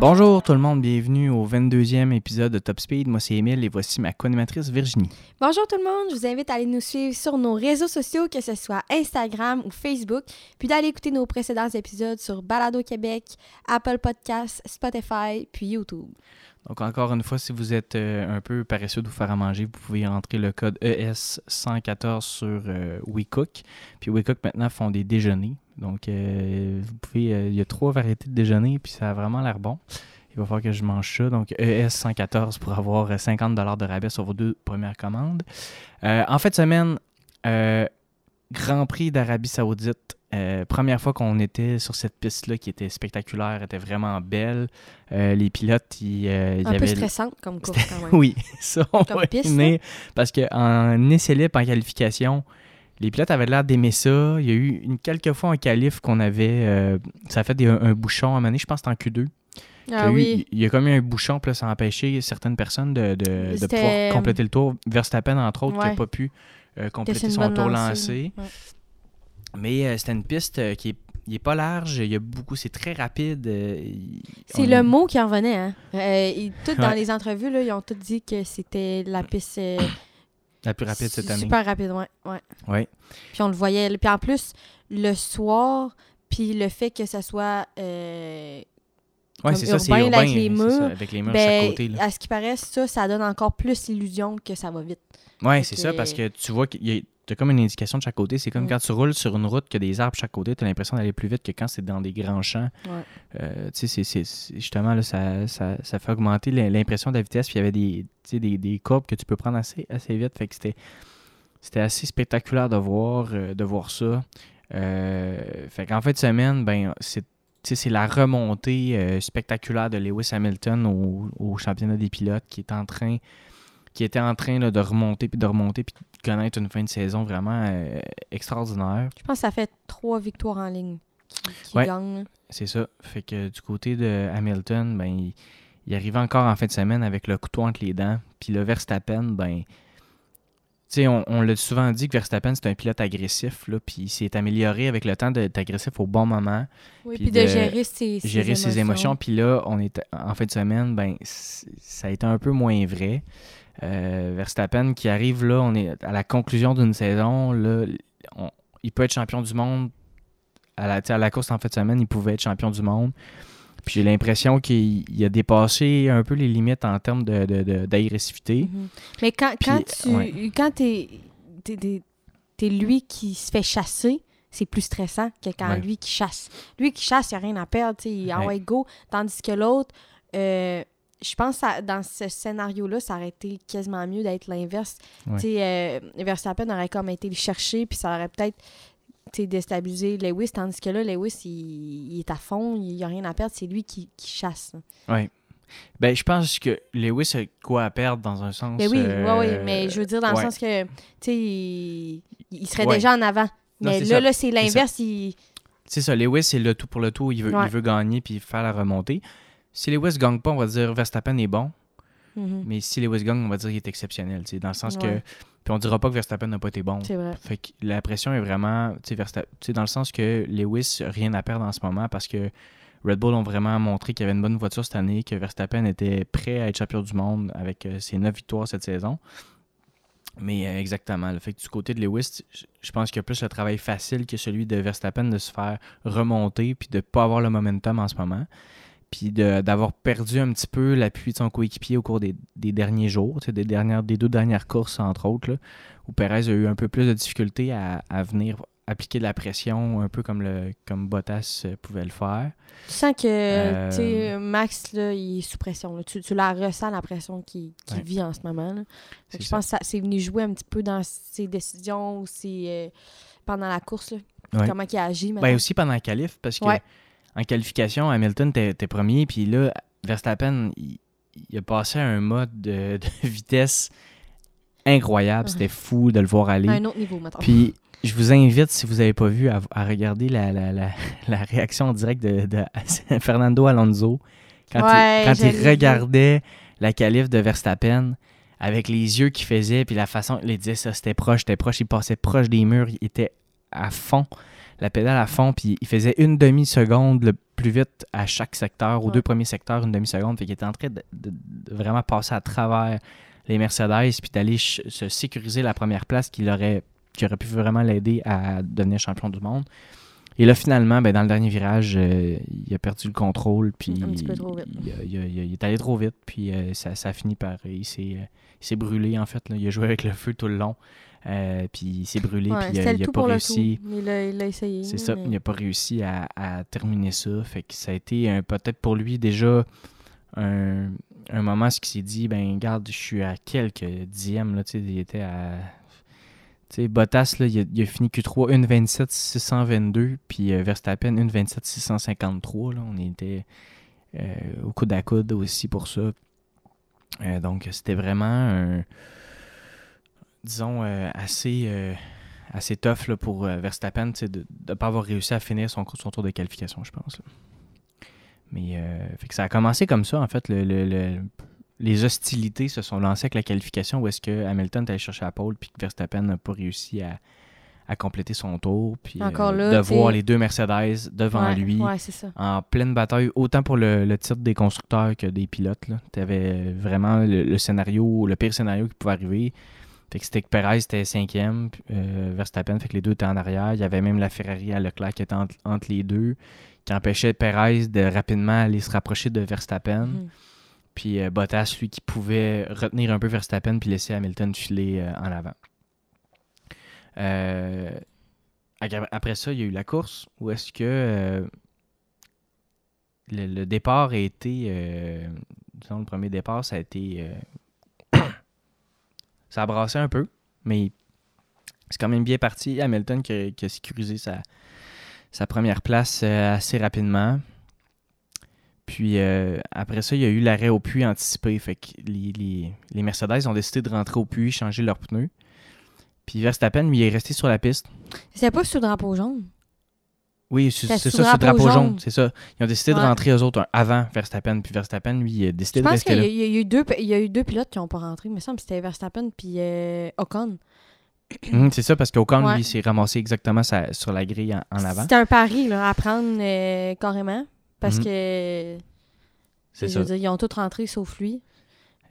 Bonjour tout le monde, bienvenue au 22e épisode de Top Speed. Moi c'est Emile et voici ma co-animatrice Virginie. Bonjour tout le monde, je vous invite à aller nous suivre sur nos réseaux sociaux, que ce soit Instagram ou Facebook, puis d'aller écouter nos précédents épisodes sur Balado Québec, Apple Podcasts, Spotify, puis YouTube. Donc encore une fois, si vous êtes euh, un peu paresseux de vous faire à manger, vous pouvez entrer le code ES114 sur euh, WeCook. Puis WeCook maintenant font des déjeuners. Donc euh, vous pouvez, il y a trois variétés de déjeuners, puis ça a vraiment l'air bon. Il va falloir que je mange ça. Donc ES114 pour avoir 50$ de rabais sur vos deux premières commandes. en fin de semaine, Grand Prix d'Arabie Saoudite. Euh, première fois qu'on était sur cette piste-là qui était spectaculaire, était vraiment belle. Euh, les pilotes, ils, euh, Un peu stressante comme course quand même. oui, ça, on va piste, Parce qu'en essai libre, en qualification, les pilotes avaient l'air d'aimer ça. Il y a eu une, quelques fois en qualif qu'on avait... ça a fait un, bouchon à un moment donné, je pense que en Q2. Ah, oui. il y a comme eu un bouchon, puis ça a empêché certaines personnes de, de, pouvoir compléter le tour. Verstappen, entre autres, qui n'a pas pu compléter son tour lancé. Mais euh, c'était une piste euh, qui est pas large, il y a beaucoup, c'est très rapide. Euh, c'est le mot qui en venait. Hein? tout dans les entrevues, là, ils ont tous dit que c'était la piste. la plus rapide cette année. Super rapide, ouais. ouais. ouais. Puis on le voyait. Puis en plus, le soir, puis le fait que ça soit. Oui, c'est ça, c'est urbain, avec les murs. avec les murs ben, chaque côté. À ce qui paraît, ça, ça donne encore plus l'illusion que ça va vite. Oui, c'est ça, parce que tu vois qu'il y a tu comme une indication de chaque côté. C'est comme quand tu roules sur une route qui a des arbres chaque côté, tu as l'impression d'aller plus vite que quand c'est dans des grands champs. Euh, tu sais, c'est, justement, là, ça, ça, ça, fait augmenter l'impression de la vitesse. Puis il y avait des, des, des courbes que tu peux prendre assez, assez vite. Fait que c'était, c'était assez spectaculaire de voir, euh, de voir ça. Euh, fait qu'en fin de semaine, ben, c'est c'est la remontée spectaculaire de Lewis Hamilton au, au, championnat des pilotes qui est en train qui était en train de remonter puis de remonter puis de connaître une fin de saison vraiment euh, extraordinaire. Je pense que ça fait trois victoires en ligne qui, gagnent. C'est ça. Fait que du côté de Hamilton, ben il, arrivait encore en fin de semaine avec le couteau entre les dents. Puis le Verstappen, ben tu sais, on, on l'a souvent dit que Verstappen, c'est un pilote agressif, là, puis il s'est amélioré avec le temps d'être agressif au bon moment. Oui, puis de, gérer ses, gérer ses émotions. Puis là, on est en fin de semaine, ben ça a été un peu moins vrai. Euh, Verstappen qui arrive là, on est à la conclusion d'une saison. Là, il peut être champion du monde. À la, à la course en fin de semaine, il pouvait être champion du monde. Puis j'ai l'impression qu'il a dépassé un peu les limites en termes d'agressivité. De, mhm. Mais quand, quand tu quand t'es es, lui qui se fait chasser, c'est plus stressant que quand lui qui chasse. Lui qui chasse, il n'y a rien à perdre, il envoie go. Tandis que l'autre, euh, je pense que dans ce scénario-là, ça aurait été quasiment mieux d'être l'inverse. Tu sais, euh, Verstappen aurait comme été le chercher, puis ça aurait peut-être déstabilisé Lewis, tandis que là, Lewis, il, est à fond, il n'y a rien à perdre, c'est lui qui, chasse. Oui. Ben, je pense que Lewis a quoi à perdre dans un sens. Ben oui, oui, oui, mais je veux dire dans le sens que, tu sais, il, serait déjà en avant. mais là, là, c'est l'inverse. C'est ça, Lewis, c'est le tout pour le tout. Il veut, il veut gagner puis faire la remontée. Si Lewis ne gagne pas, on va dire Verstappen est bon. Mhm. Mais si Lewis gagne, on va dire qu'il est exceptionnel. Dans le sens que. Puis on dira pas que Verstappen n'a pas été bon. C'est vrai. Fait que la pression est vraiment. Dans le sens que Lewis rien à perdre en ce moment parce que Red Bull ont vraiment montré qu'il y avait une bonne voiture cette année, que Verstappen était prêt à être champion du monde avec euh, ses neuf victoires cette saison. Mais euh, exactement. Le fait que du côté de Lewis, je pense qu'il y a plus le travail facile que celui de Verstappen de se faire remonter puis de ne pas avoir le momentum en ce moment puis d'avoir perdu un petit peu l'appui de son coéquipier au cours des, derniers jours, des, dernières, des deux dernières courses, entre autres, où Perez a eu un peu plus de difficultés à, venir appliquer de la pression, un peu comme, le, comme Bottas euh, pouvait le faire. Tu sens que euh, Max, là, il est sous pression. Tu, tu, la ressens, la pression qu'il vit en ce moment. Je pense que c'est venu jouer un petit peu dans ses décisions aussi euh, pendant la course. Comment il a agi. Ben aussi pendant la qualif, parce que en qualification, Hamilton était premier, puis là, Verstappen, il, a passé à un mode de, vitesse incroyable. C'était fou de le voir aller. À un autre niveau, maintenant. Puis, je vous invite, si vous n'avez pas vu, à, regarder la, la, la, réaction directe de, de, Fernando Alonso quand, il, quand il regardait la qualif de Verstappen avec les yeux qu'il faisait, puis la façon, il disait ça, c'était proche, c'était proche, il passait proche des murs, il était à fond, la pédale à fond, puis il faisait une demi-seconde le plus vite à chaque secteur, aux deux premiers secteurs, une demi-seconde, fait qu'il était en train de, vraiment passer à travers les Mercedes, puis d'aller se sécuriser la première place qui aurait, qui aurait pu vraiment l'aider à devenir champion du monde. Et là, finalement, ben, dans le dernier virage, euh, il a perdu le contrôle. Puis Il, est allé trop vite. Puis euh, ça, a fini par. Il s'est brûlé, en fait. Il a joué avec le feu tout le long. Euh, puis il s'est brûlé. puis il n'a pas réussi. Il a, essayé. C'est ça. Il n'a pas réussi à, terminer ça. Fait que ça a été peut-être pour lui déjà un, un moment ce qui s'est dit ben, garde, je suis à quelques dixièmes. Là, il était à sais, Bottas, là, il, a, fini Q3 1,27 622, puis euh, Verstappen 1,27 653. Là, on était euh, au coude à coude aussi pour ça. Euh, donc, c'était vraiment, disons, assez, assez tough là, pour Verstappen de ne pas avoir réussi à finir son, son tour de qualification, je pense. Mais fait que ça a commencé comme ça, en fait, le les hostilités se sont lancées avec la qualification où est-ce que Hamilton est allé chercher la pole puis que Verstappen n'a pas réussi à, compléter son tour puis euh, de voir les deux Mercedes devant lui. en pleine bataille autant pour le, titre des constructeurs que des pilotes tu avais vraiment le, scénario le pire scénario qui pouvait arriver fait que c'était que Perez était cinquième euh, Verstappen fait que les deux étaient en arrière il y avait même la Ferrari à Leclerc qui était entre, les deux qui empêchait Perez de rapidement aller se rapprocher de Verstappen mm. Puis euh, Bottas, lui, qui pouvait retenir un peu Verstappen puis laisser Hamilton filer euh, en avant. Après ça, il y a eu la course où est-ce que le, départ a été. disons, le premier départ, ça a été. Ça a brassé un peu, mais c'est quand même bien parti. Hamilton qui a, sécurisé sa, première place assez rapidement. Puis euh, après ça, il y a eu l'arrêt au puits anticipé. Fait que les, Mercedes ont décidé de rentrer au puits, changer leurs pneus. Puis Verstappen, lui, est resté sur la piste. C'était pas sur le drapeau jaune? Oui, c'est ça, le drapeau jaune, c'est ça. Ils ont décidé de rentrer eux autres avant Verstappen, puis Verstappen, lui, il a décidé de rester là. Je pense qu'il y, a eu deux, il y a eu deux pilotes qui n'ont pas rentré, mais me semble que c'était Verstappen puis euh, Ocon. Hum, c'est ça, parce qu'Ocon, lui, s'est ramassé exactement sur la grille en, avant. C'était un pari, là, à prendre euh, carrément. Parce mhm. que. C'est ça. Dire, ils ont tous rentré sauf lui.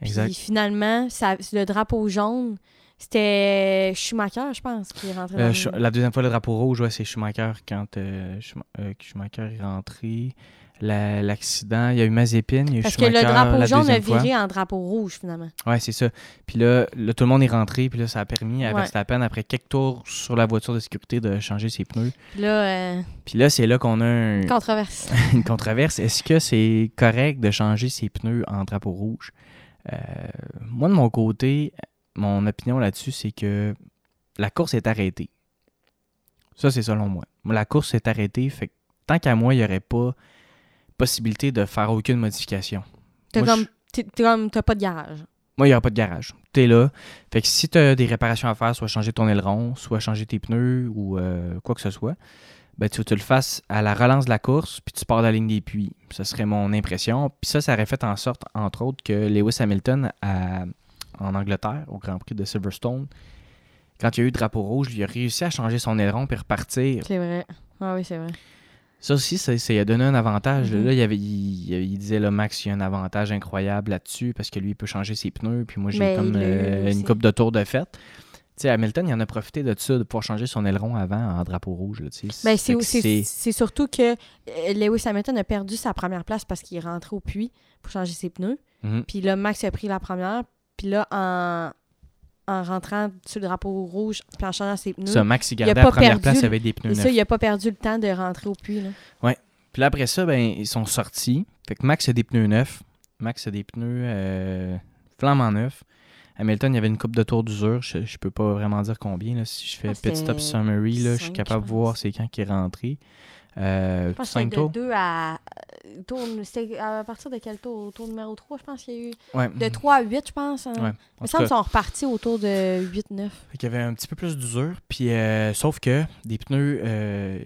Exact. Puis finalement, ça, le drapeau jaune, c'était Schumacher, je pense, qui est rentré. Euh, la deuxième fois, le drapeau rouge, ouais, c'est Schumacher quand euh, euh, Schumacher est rentré l'accident. il y a eu Mazepin, il y a eu Parce que le drapeau jaune a viré en drapeau rouge, finalement. Ouais, c'est ça. Puis là, tout le monde est rentré, puis là, ça a permis à Verstappen, après quelques tours sur la voiture de sécurité, de changer ses pneus. Puis là, euh, puis là c'est là qu'on a un... une controverse. une controverse. Est-ce que c'est correct de changer ses pneus en drapeau rouge? Euh, moi, de mon côté, mon opinion là-dessus, c'est que la course est arrêtée. Ça, c'est selon moi. La course est arrêtée, fait que tant qu'à moi, il n'y aurait pas possibilité de faire aucune modification. T'as comme, t'as pas de garage. Moi, il n'y aura pas de garage. Tu es là. Fait que si tu as des réparations à faire, soit changer ton aileron, soit changer tes pneus ou euh, quoi que ce soit, ben, tu, tu le fasses à la relance de la course, puis tu pars de la ligne des puits. Ce serait mon impression. Puis ça, ça aurait fait en sorte, entre autres, que Lewis Hamilton, en Angleterre, au Grand Prix de Silverstone, quand il y a eu le drapeau rouge, il a réussi à changer son aileron puis repartir. C'est vrai. Ah oui, c'est vrai. Ça aussi, ça, a donné un avantage. Mm-hmm. Là, il, avait, il, disait, là, Max, il y a un avantage incroyable là-dessus parce que lui, il peut changer ses pneus. Puis moi, j'ai comme euh, une coupe de tour de fête. Tu sais, Hamilton, il en a profité de ça, de pouvoir changer son aileron avant en drapeau rouge. Ben, c'est surtout que euh, Lewis Hamilton a perdu sa première place parce qu'il est rentré au puits pour changer ses pneus. Mm-hmm. Puis là, Max a pris la première. Puis là, en, en rentrant sur le drapeau rouge puis en changeant ses pneus. Ça, Max, il gardait la première place avec des pneus neufs. ça, il n'a pas perdu le temps de rentrer au puits. Là. Ouais. Puis là, après ça, ben, ils sont sortis. Fait que Max a des pneus neufs. Max a des pneus euh, flambant neufs. Hamilton, il y avait une coupe de tour d'usure. Je, ne peux pas vraiment dire combien. Là. Si je fais ah, petit stop summary, là, je suis capable de voir c'est quand qui est rentré. Euh, je pense que de 2 à. Tour, c'était à partir de quel tour? Tour numéro 3, je pense qu'il y a eu. De 3 à 8, je pense. Hein. Ouais. Il me semble qu'ils sont repartis autour de 8-9. Il y avait un petit peu plus d'usure. Puis, euh, sauf que des pneus, euh,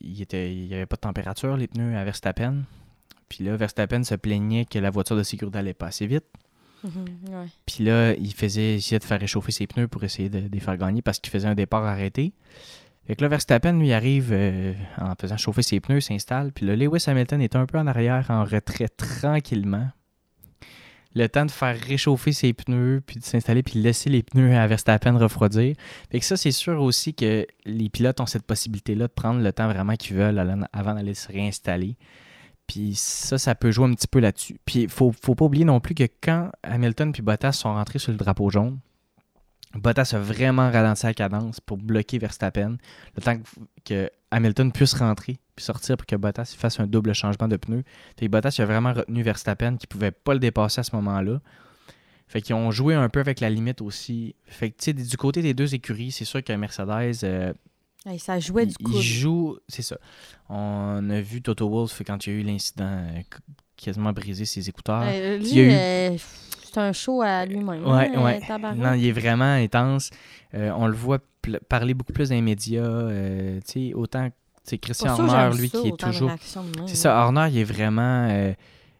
il n'y avait pas de température, les pneus à Verstappen. Puis là, Verstappen se plaignait que la voiture de sécurité allait pas assez vite. Mhm, puis là, il faisait essayer de faire réchauffer ses pneus pour essayer de, les faire gagner parce qu'il faisait un départ arrêté. Fait que là, Verstappen, lui, arrive euh, en faisant chauffer ses pneus, s'installe. Puis là, Lewis Hamilton est un peu en arrière, en retrait tranquillement. Le temps de faire réchauffer ses pneus, puis de s'installer, puis de laisser les pneus à Verstappen refroidir. Fait que ça, c'est sûr aussi que les pilotes ont cette possibilité-là de prendre le temps vraiment qu'ils veulent avant d'aller se réinstaller. Puis ça, ça peut jouer un petit peu là-dessus. Puis il faut, faut pas oublier non plus que quand Hamilton puis Bottas sont rentrés sur le drapeau jaune, Bottas a vraiment ralenti la cadence pour bloquer Verstappen, le temps que Hamilton puisse rentrer puis sortir pour que Bottas fasse un double changement de pneus. Fait Bottas a vraiment retenu Verstappen qui pouvait pas le dépasser à ce moment-là. Fait qu'ils ont joué un peu avec la limite aussi. Fait que, du côté des deux écuries, c'est sûr que Mercedes, euh, ça jouait du coup. Il joue, c'est ça. On a vu Toto Wolff quand il y a eu l'incident euh, quasiment brisé ses écouteurs. Euh, euh, c'est un show à lui-même. Ouais, hein, ouais. Non, il est vraiment intense. on le voit parler beaucoup plus dans les médias. tu sais, autant Christian Horner, lui, qui est toujours. C'est ça, Horner, il est vraiment.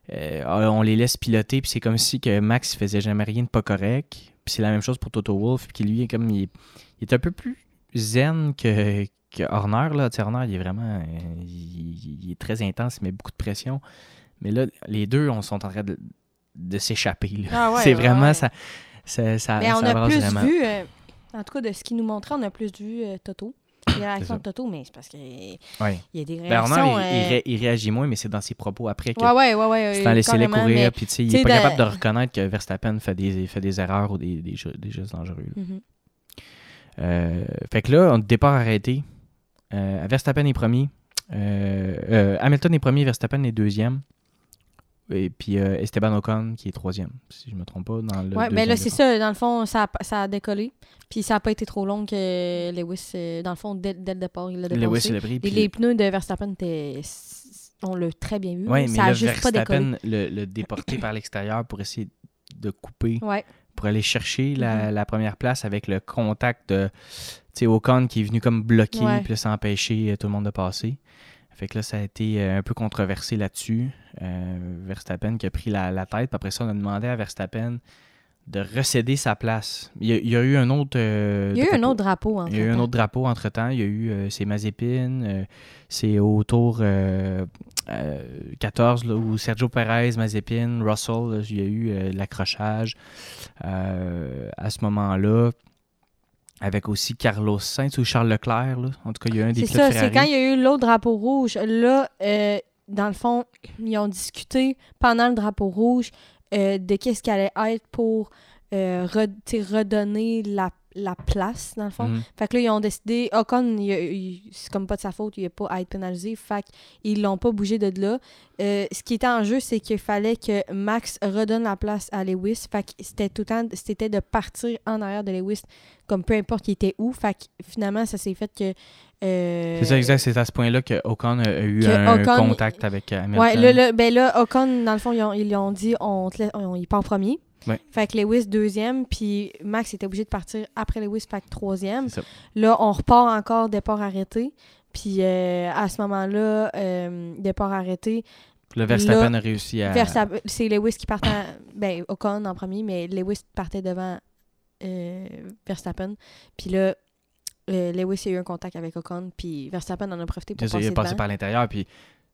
on les laisse piloter, puis c'est comme si que Max faisait jamais rien de pas correct. Puis c'est la même chose pour Toto Wolff, qui lui est comme. il est un peu plus zen que, que Horner. Là. Horner, il est vraiment. Il, est très intense, il met beaucoup de pression. Mais là, les deux, on sont en train de, de s'échapper. Ah c'est vraiment ça. ça, ça mais on a plus vu, euh, en tout cas, de ce qu'il nous montrait, on a plus vu euh, Toto. Les réactions de Toto, mais c'est parce qu'il y a des ben, réactions. Ben, il, réagit moins, mais c'est dans ses propos après que. Ouais, ouais, ouais. ouais c'est dans laisser-les courir, puis il n'est pas capable de reconnaître que Verstappen fait des, fait des erreurs ou des, des, gestes dangereux. Mm-hmm. Euh, fait que là, on départ arrêté. Euh, Verstappen est premier. Euh, Hamilton est premier, Verstappen est deuxième. Et puis Esteban Ocon qui est troisième, si je ne me trompe pas. Dans le ouais, mais ben là, c'est ça. Dans le fond, ça a, ça a décollé. Puis ça n'a pas été trop long que Lewis, dans le fond, dès, dès le départ, il l'a dépassé. Lewis pris. Puis... Les, pneus de Verstappen étaient on l'a très bien vu. Oui, mais ça a juste Verstappen le, le déporté par l'extérieur pour essayer de couper ouais pour aller chercher la, mm-hmm. première place avec le contact de Ocon qui est venu comme bloquer et puis s'empêcher euh, tout le monde de passer. Fait que là, ça a été euh, un peu controversé là-dessus. Euh, Verstappen qui a pris la, tête. Puis après ça, on a demandé à Verstappen de recéder sa place. Il y a, eu un autre. il y a eu un autre drapeau entre Il y a eu un autre drapeau entre temps. Il y a eu ces Mazépine. c'est autour 14 là, où Sergio Perez, Mazepin, Russell, il y a eu euh, l'accrochage euh, à ce moment-là. Avec aussi Carlos Sainz ou Charles Leclerc. En tout cas, il y a un des C'est ça, c'est quand il y a eu l'autre drapeau rouge. Là, euh, dans le fond, ils ont discuté pendant le drapeau rouge de qu'est-ce allait être pour redonner la la place, dans le fond. Mhm. Fait que là, ils ont décidé. Ocon, c'est comme pas de sa faute, il a pas à être pénalisé. Fait qu'ils l'ont pas bougé de là. Euh, ce qui était en jeu, c'est qu'il fallait que Max redonne la place à Lewis. Fait que c'était tout le temps, c'était de partir en arrière de Lewis, comme peu importe qui était où. Fait que finalement, ça s'est fait que. Euh, c'est ça, exact. C'est à ce point-là que Ocon a eu un contact avec Hamilton. Ouais, le, ben là, Ocon, dans le fond, ils, ont, dit on, on, il part premier. Fait que Lewis deuxième, puis Max était obligé de partir après Lewis, fait que troisième. Là, on repart encore départ arrêté. Puis euh, à ce moment-là, euh, départ arrêté. Le Verstappen a réussi à. C'est Lewis qui partait. ben, Ocon en premier, mais Lewis partait devant euh, Verstappen. Puis là, Lewis a eu un contact avec Ocon, puis Verstappen en a profité pour passer. Il est passé par l'intérieur, puis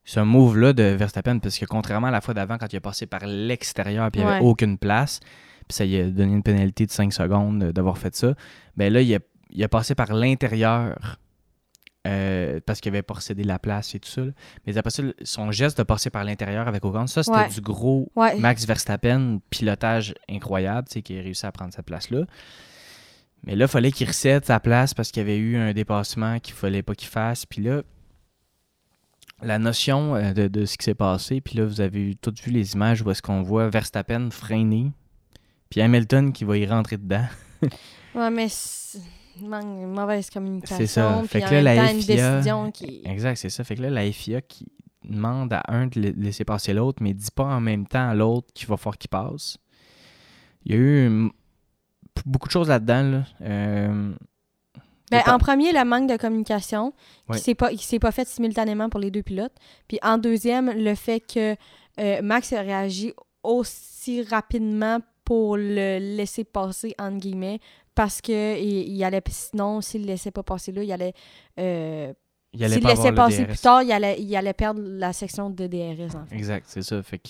ce move-là de Verstappen, parce que contrairement à la fois d'avant, quand il est passé par l'extérieur puis il n'y avait aucune place, puis ça lui a donné une pénalité de 5 secondes d'avoir fait ça, ben là, il a, il a passé par l'intérieur euh, parce qu'il avait possédé la place et tout ça. Mais après ça, son geste de passer par l'intérieur avec Ocon, ça, c'était du gros Max Verstappen, pilotage incroyable, tu sais, qui a réussi à prendre cette place-là. Mais là, il fallait qu'il recette sa place parce qu'il y avait eu un dépassement qu'il fallait pas qu'il fasse. Puis là, la notion euh, de, ce qui s'est passé, puis là, vous avez toutes vu les images où est-ce qu'on voit Verstappen freiner, puis Hamilton qui va y rentrer dedans. ouais, mais une mauvaise communication. C'est ça. Fait que là, la FIA... Exact, c'est ça. Fait que là, la FIA qui demande à un de laisser passer l'autre, mais dit pas en même temps à l'autre qu'il va falloir qu'il passe. Il y a eu beaucoup de choses là-dedans. Là. Euh, ben, en premier, le manque de communication qui s'est pas, s'est pas fait simultanément pour les deux pilotes. Puis en deuxième, le fait que euh, Max a réagi aussi rapidement pour le laisser passer, entre guillemets, parce que il, allait, sinon, s'il le laissait pas passer là, il allait. Euh, s'il laissait passer plus tard, il allait, il allait perdre la section de DRS, en fait. Exact, c'est ça. Fait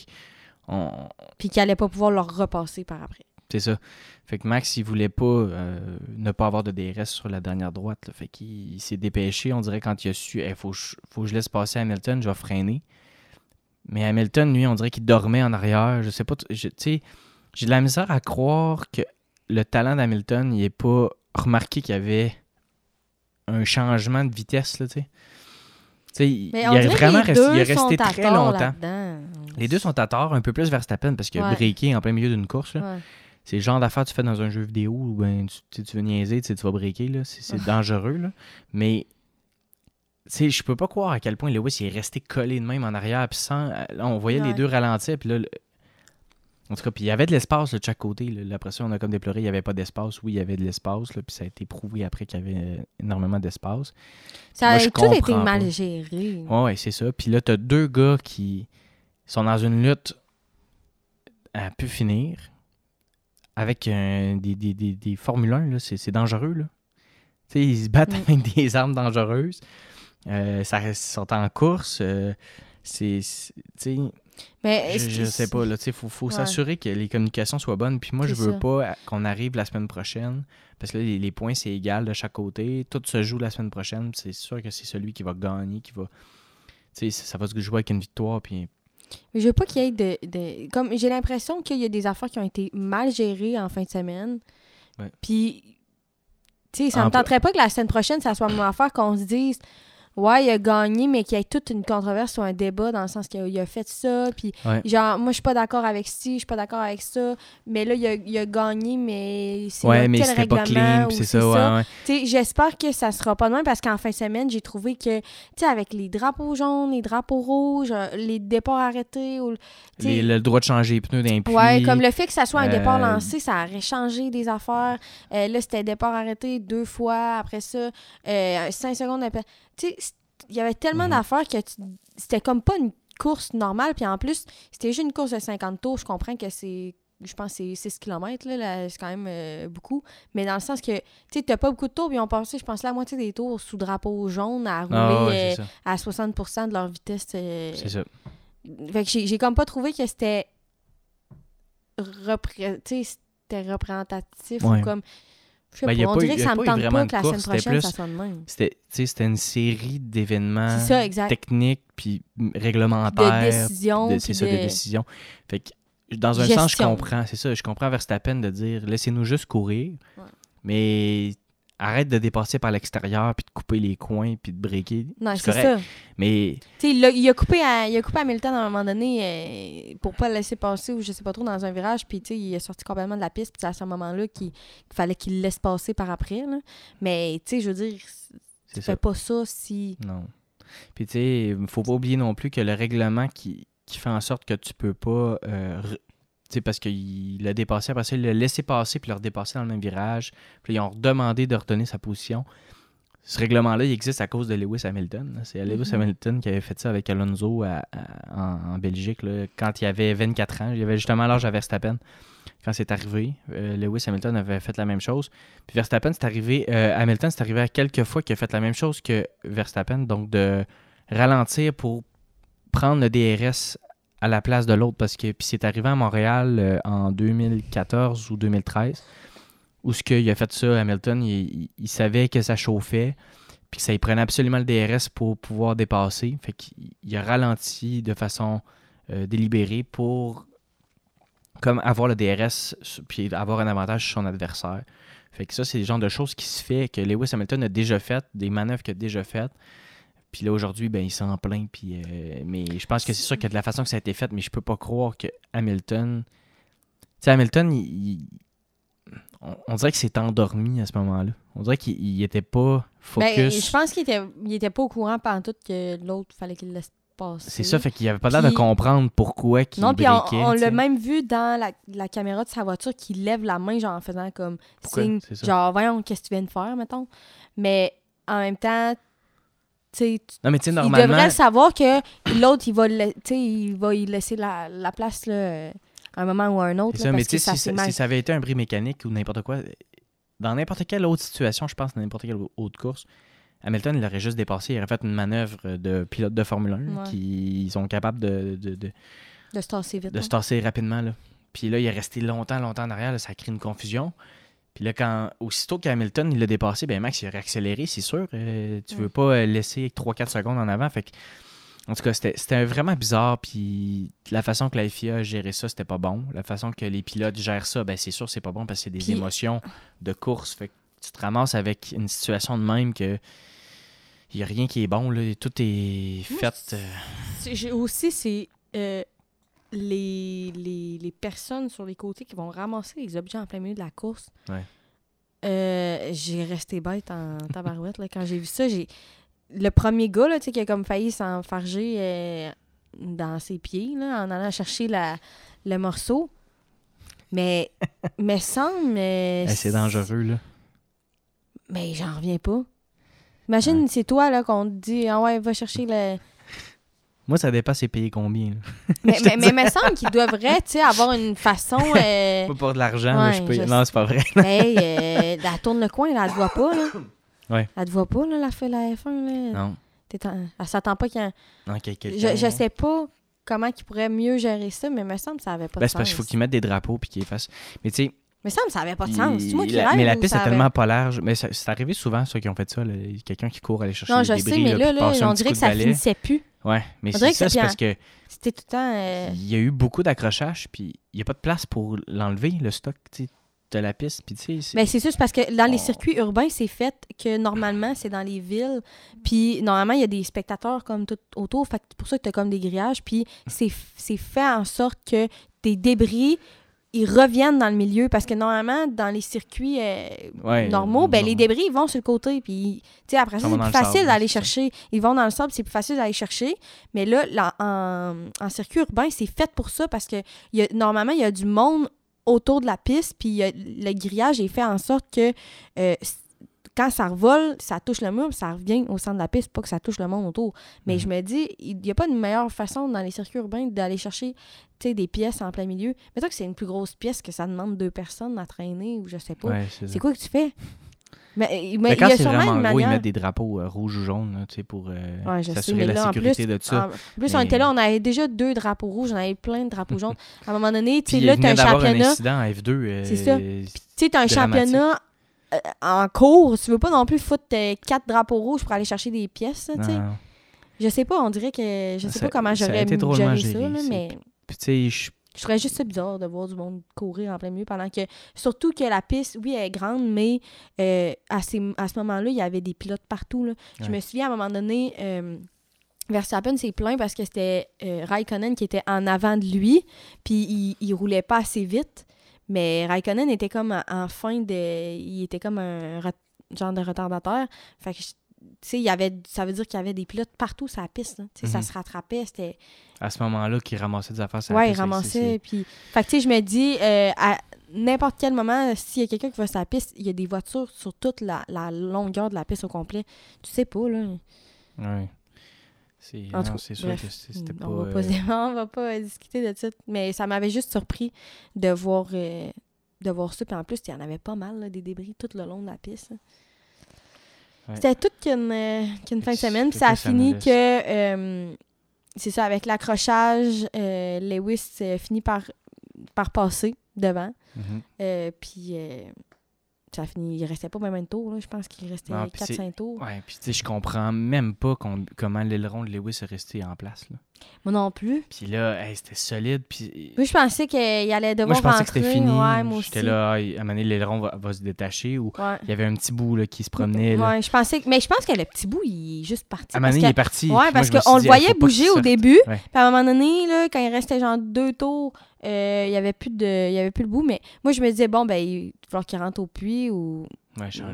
on... Puis qu'il allait pas pouvoir le repasser par après. C'est ça. Fait que Max, il voulait pas euh, ne pas avoir de DRS sur la dernière droite. Fait qu'il s'est dépêché. On dirait quand il a su, il faut, faut que je laisse passer Hamilton, je vais freiner. Mais Hamilton, lui, on dirait qu'il dormait en arrière. Je sais pas. Tu sais, j'ai de la misère à croire que le talent d'Hamilton, il n'est pas remarqué qu'il y avait un changement de vitesse, là, il, a vraiment resté, il est resté très longtemps. Les deux sont à tort, un peu plus vers peine parce que ouais. breaker en plein milieu d'une course, c'est le genre d'affaire que tu fais dans un jeu vidéo où ben, tu, tu veux niaiser, tu, vas breaker, c'est dangereux. Là. Mais sais, je peux pas croire à quel point Lewis est resté collé de même en arrière. Puis sans, on voyait les deux ralentir. Puis là, en tout cas, puis il y avait de l'espace de chaque côté. Après ça, on a comme déploré, il n'y avait pas d'espace. Oui, il y avait de l'espace. Puis ça a été prouvé après qu'il y avait énormément d'espace. Ça a tout été mal géré. Oui, ouais, c'est ça. Puis là, tu as deux gars qui sont dans une lutte à pu finir avec des, des, des, des Formule 1. C'est dangereux. Là. ils se battent avec des armes dangereuses. Euh, ça sont en course. Euh, c'est. Mais je, je sais pas, il faut, faut s'assurer que les communications soient bonnes. Puis moi, je veux pas qu'on arrive la semaine prochaine, parce que là, les, points, c'est égal de chaque côté. Tout se joue la semaine prochaine. C'est sûr que c'est celui qui va gagner, qui va. Tu sais, ça va se jouer avec une victoire. Puis. Mais je veux pas qu'il y ait de. Comme j'ai l'impression qu'il y a des affaires qui ont été mal gérées en fin de semaine. Puis. Tu sais, ça ne me tenterait pas que la semaine prochaine, ça soit même affaire qu'on se dise ouais, il a gagné, mais qu'il y ait toute une controverse ou un débat dans le sens qu'il a, fait ça. Puis, genre, moi, je suis pas d'accord avec ci, je suis pas d'accord avec ça. Mais là, il a, il a gagné, mais c'est ouais, mais quel règlement. Pas clean, c'est ça, ouais. J'espère que ça sera pas de même parce qu'en fin de semaine, j'ai trouvé que, tu sais, avec les drapeaux jaunes, les drapeaux rouges, euh, les départs arrêtés. Ou, le droit de changer les pneus d'un puits. Ouais, comme le fait que ça soit un départ euh, lancé, ça aurait changé des affaires. Euh, là, c'était départ arrêté deux fois. Après ça, cinq secondes d'appel tu sais, il y avait tellement mhm. d'affaires que c'était comme pas une course normale. Puis en plus, c'était juste une course de 50 tours. Je comprends que c'est je pense c'est 6 km, là, c'est quand même euh, beaucoup. Mais dans le sens que, tu sais, pas beaucoup de tours, puis ils ont passé, je pense, la moitié des tours sous drapeau jaune à ah rouler euh, à 60% de leur vitesse. Euh. c'est ça. Fait que j'ai comme pas trouvé que c'était c'était représentatif ou comme je ben, on dirait que ça me tente pas que la semaine prochaine, ça soit de même. C'était une série d'événements techniques puis réglementaires. De décisions. C'est ça, de... décisions. Fait que, dans un sens, je comprends. C'est ça, je comprends Verstappen de dire laissez-nous juste courir. Mais arrête de dépasser par l'extérieur, puis de couper les coins, puis de breaker. Non, c'est ça. Mais. Tu sais, il, a coupé à, il a coupé Hamilton à un moment donné euh, pour pas le laisser passer, ou je sais pas trop, dans un virage, puis tu sais, il est sorti complètement de la piste, puis c'est à ce moment-là qu'il fallait qu'il le laisse passer par après. Là. Mais tu sais, je veux dire, tu fais pas ça si. Non. Puis tu sais, il faut pas oublier non plus que le règlement qui, qui fait en sorte que tu peux pas euh, parce qu'il l'a dépassé. Après ça, il l'a laissé passer puis l'a redépassé dans le même virage. Puis ils ont demandé de redonner sa position. Ce règlement-là, il existe à cause de Lewis Hamilton. C'est Lewis mm-hmm. Hamilton qui avait fait ça avec Alonso en, Belgique quand il avait 24 ans. Il avait justement l'âge à Verstappen quand c'est arrivé. Euh, Lewis Hamilton avait fait la même chose. Puis Verstappen, c'est arrivé. Euh, Hamilton, c'est arrivé à quelques fois qu'il a fait la même chose que Verstappen, donc de ralentir pour prendre le DRS à la place de l'autre parce que puis c'est arrivé à Montréal euh, en 2014 ou 2013 où ce qu'il a fait ça Hamilton il, savait que ça chauffait puis ça il prenait absolument le DRS pour pouvoir dépasser. Fait qu'il a ralenti de façon euh, délibérée pour comme avoir le DRS puis avoir un avantage sur son adversaire. Fait que ça c'est le genre de choses qui se fait que Lewis Hamilton a déjà fait des manœuvres qu'il a déjà faites puis là, aujourd'hui, ben, il s'en plaint. Puis, euh, mais je pense que c'est sûr que de la façon que ça a été fait, mais je peux pas croire que Hamilton. Tu sais, Hamilton, on, dirait qu'il s'est endormi à ce moment-là. On dirait qu'il était pas focus. Ben, je pense qu'il était, il était pas au courant pendant tout que l'autre, fallait qu'il laisse passer. C'est ça, fait qu'il avait pas l'air de comprendre pourquoi il Non, puis on, l'a même vu dans la, caméra de sa voiture qu'il lève la main, genre en faisant comme signe, genre, voyons, qu'est-ce que tu viens de faire, mettons. Mais en même temps, non, mais normalement... Il devrait savoir que l'autre, il va, il va y laisser la, la place là, un moment ou un autre. ça, mais si, si, ça avait été un bris mécanique ou n'importe quoi, dans n'importe quelle autre situation, je pense, dans n'importe quelle autre course, Hamilton, il aurait juste dépassé, il aurait fait une manœuvre de pilote de Formule 1 qui sont capables de. De, de, de se tasser vite. De se tasser rapidement. Là. Puis là, il est resté longtemps, longtemps en arrière, ça crée une confusion. Puis là, quand aussitôt qu'Hamilton il l'a dépassé, ben Max il aurait accéléré, c'est sûr. Euh, tu veux pas euh, laisser 3-4 secondes en avant. Fait que, en tout cas, c'était vraiment bizarre. Puis la façon que la FIA a géré ça, c'était pas bon. La façon que les pilotes gèrent ça, ben c'est sûr, c'est pas bon parce que c'est des émotions de course. Fait que tu te ramasses avec une situation de même que il n'y a rien qui est bon. Là. Tout est fait. Euh. Aussi, c'est les, les, personnes sur les côtés qui vont ramasser les objets en plein milieu de la course. Euh, j'ai resté bête en tabarouette là, quand j'ai vu ça. J'ai le premier gars là, qui a comme failli s'enfarger euh, dans ses pieds là, en allant chercher la, le morceau. Mais mais semble. Eh, c'est dangereux là. Mais j'en reviens pas. Imagine, c'est toi là qu'on te dit Ah ouais, va chercher le moi, ça dépasse c'est payé combien. mais, mais, me semble qu'il devrait avoir une façon. Euh... Pas pour de l'argent, je peux. Non, c'est pas vrai. hey, euh, elle tourne le coin, là, elle te voit pas. Là. Ouais. Elle te voit pas, là, la, la F1. Là. Non. En... Elle s'attend pas qu'il y a. Non, je, je sais pas comment ils pourraient mieux gérer ça, mais il me semble que ça avait pas ben, de sens. C'est parce qu'il faut qu'ils mettent des drapeaux puis qu'ils fassent. Mais tu sais. Mais ça, ça avait pas de sens. Moi qui mais la piste est tellement pas large. Mais c'est arrivé souvent, ceux qui ont fait ça. Quelqu'un qui court aller chercher non, je sais, mais là, là, on dirait que ça finissait plus. Ouais, mais c'est ça, c'est parce que. C'était tout le temps. Euh, il y a eu beaucoup d'accrochages, puis il n'y a pas de place pour l'enlever, le stock de la piste. Puis, c'est... Mais c'est sûr, parce que dans les circuits urbains, c'est fait que normalement, c'est dans les villes. Puis normalement, il y a des spectateurs comme tout autour. Fait pour ça que tu as comme des grillages. Puis c'est fait en sorte que des débris ils reviennent dans le milieu parce que normalement, dans les circuits euh, normaux, ben, les débris, ils vont sur le côté. Puis, après ça, c'est plus facile d'aller chercher. Ils vont dans le sable, c'est plus facile d'aller chercher. Mais là, en, circuit urbain, c'est fait pour ça parce que y a, normalement, il y a du monde autour de la piste, puis le grillage est fait en sorte que euh, quand ça revole, ça touche le mur, ça revient au centre de la piste, pas que ça touche le monde autour. Mais je mhm. me dis, il n'y a pas de meilleure façon dans les circuits urbains d'aller chercher des pièces en plein milieu. Mettons que c'est une plus grosse pièce que ça demande deux personnes à traîner ou je sais pas. c'est quoi que tu fais? Mais, mais, quand c'est vraiment gros, ils mettent des drapeaux euh, rouges ou jaunes pour euh, s'assurer la sécurité de ça. En plus, on était là, on avait déjà deux drapeaux rouges, on avait plein de drapeaux jaunes. À un moment donné, tu sais, là, tu as un championnat. un incident à F2. Euh, c'est ça. tu sais, tu as un championnat en cours, tu veux pas non plus foutre euh, quatre drapeaux rouges pour aller chercher des pièces, tu sais. Je sais pas, on dirait que je sais pas comment j'aurais géré ça, là, mais Puis tu sais, je je trouverais juste ça bizarre de voir du monde courir en plein milieu pendant que. Surtout que la piste, oui, elle est grande, mais euh, à, à ce moment-là, il y avait des pilotes partout. Là. Je me souviens à un moment donné, euh, Verstappen s'est plaint parce que c'était Raikkonen qui était en avant de lui, puis il, il roulait pas assez vite. Mais Raikkonen était comme en, fin de. Il était comme un genre de retardateur. Fait que, tu sais, il y avait, ça veut dire qu'il y avait des pilotes partout sur la piste. Tu sais, Ça mhm. se rattrapait. C'était. À ce moment-là, qu'il ramassait des affaires sur la piste. Oui, il ramassait. Puis... Fait que, tu sais, je me dis, euh, à n'importe quel moment, s'il y a quelqu'un qui va sur la piste, il y a des voitures sur toute la, la longueur de la piste au complet. Tu sais pas, là. Oui. C'est sûr que c'était pas. On va pas, euh, on va pas discuter de ça. Mais ça m'avait juste surpris de voir, euh, de voir ça. Puis en plus, il y en avait pas mal, des débris tout le long de la piste. C'était toute qu'une euh, fin de semaine. Puis ça a fini que. c'est ça, avec l'accrochage, Lewis finit par, par passer devant. Mm-hmm. puis ça fini, il restait pas même un tour, là. je pense qu'il restait 4-5 tours. Ouais, puis tu sais, je comprends même pas comment l'aileron de Lewis est resté en place. Là. Moi non plus. Puis là, c'était solide. Puis... Oui, je pensais qu'il allait devoir moi, je pensais que c'était fini. J'étais là, à un moment donné, l'aileron va, se détacher ou il y avait un petit bout là, qui se promenait. Là. Ouais, je pensais. Mais je pense que le petit bout, il est juste parti. À un moment donné, il est parti. Ouais, parce qu'on le voyait bouger au début. Puis à un moment donné, là, quand il restait genre deux tours, euh, il n'y avait, plus de, il y avait plus le bout. Mais moi, je me disais, bon, ben, il va falloir qu'il rentre au puits ou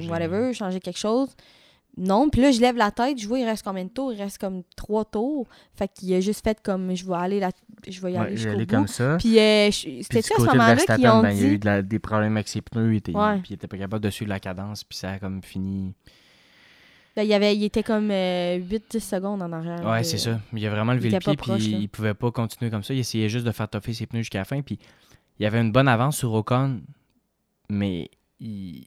whatever, changer quelque chose. Non, puis là, je lève la tête, je vois, il reste combien de tours? Il reste comme trois tours. Fait qu'il a juste fait comme, je vais aller, là, je vais y aller jusqu'au bout. comme ça. Puis euh, c'était à ce moment-là qu'ils ont ben, dit... Il y a eu des problèmes avec ses pneus, il était, puis il était pas capable de suivre la cadence, puis ça a comme fini... Ben, il, avait, il était comme 8-10 euh, secondes en arrière. Ouais, c'est ça. Il a vraiment levé le pied, puis il pouvait pas continuer comme ça. Il essayait juste de faire toffer ses pneus jusqu'à la fin, puis il y avait une bonne avance sur Ocon, mais il,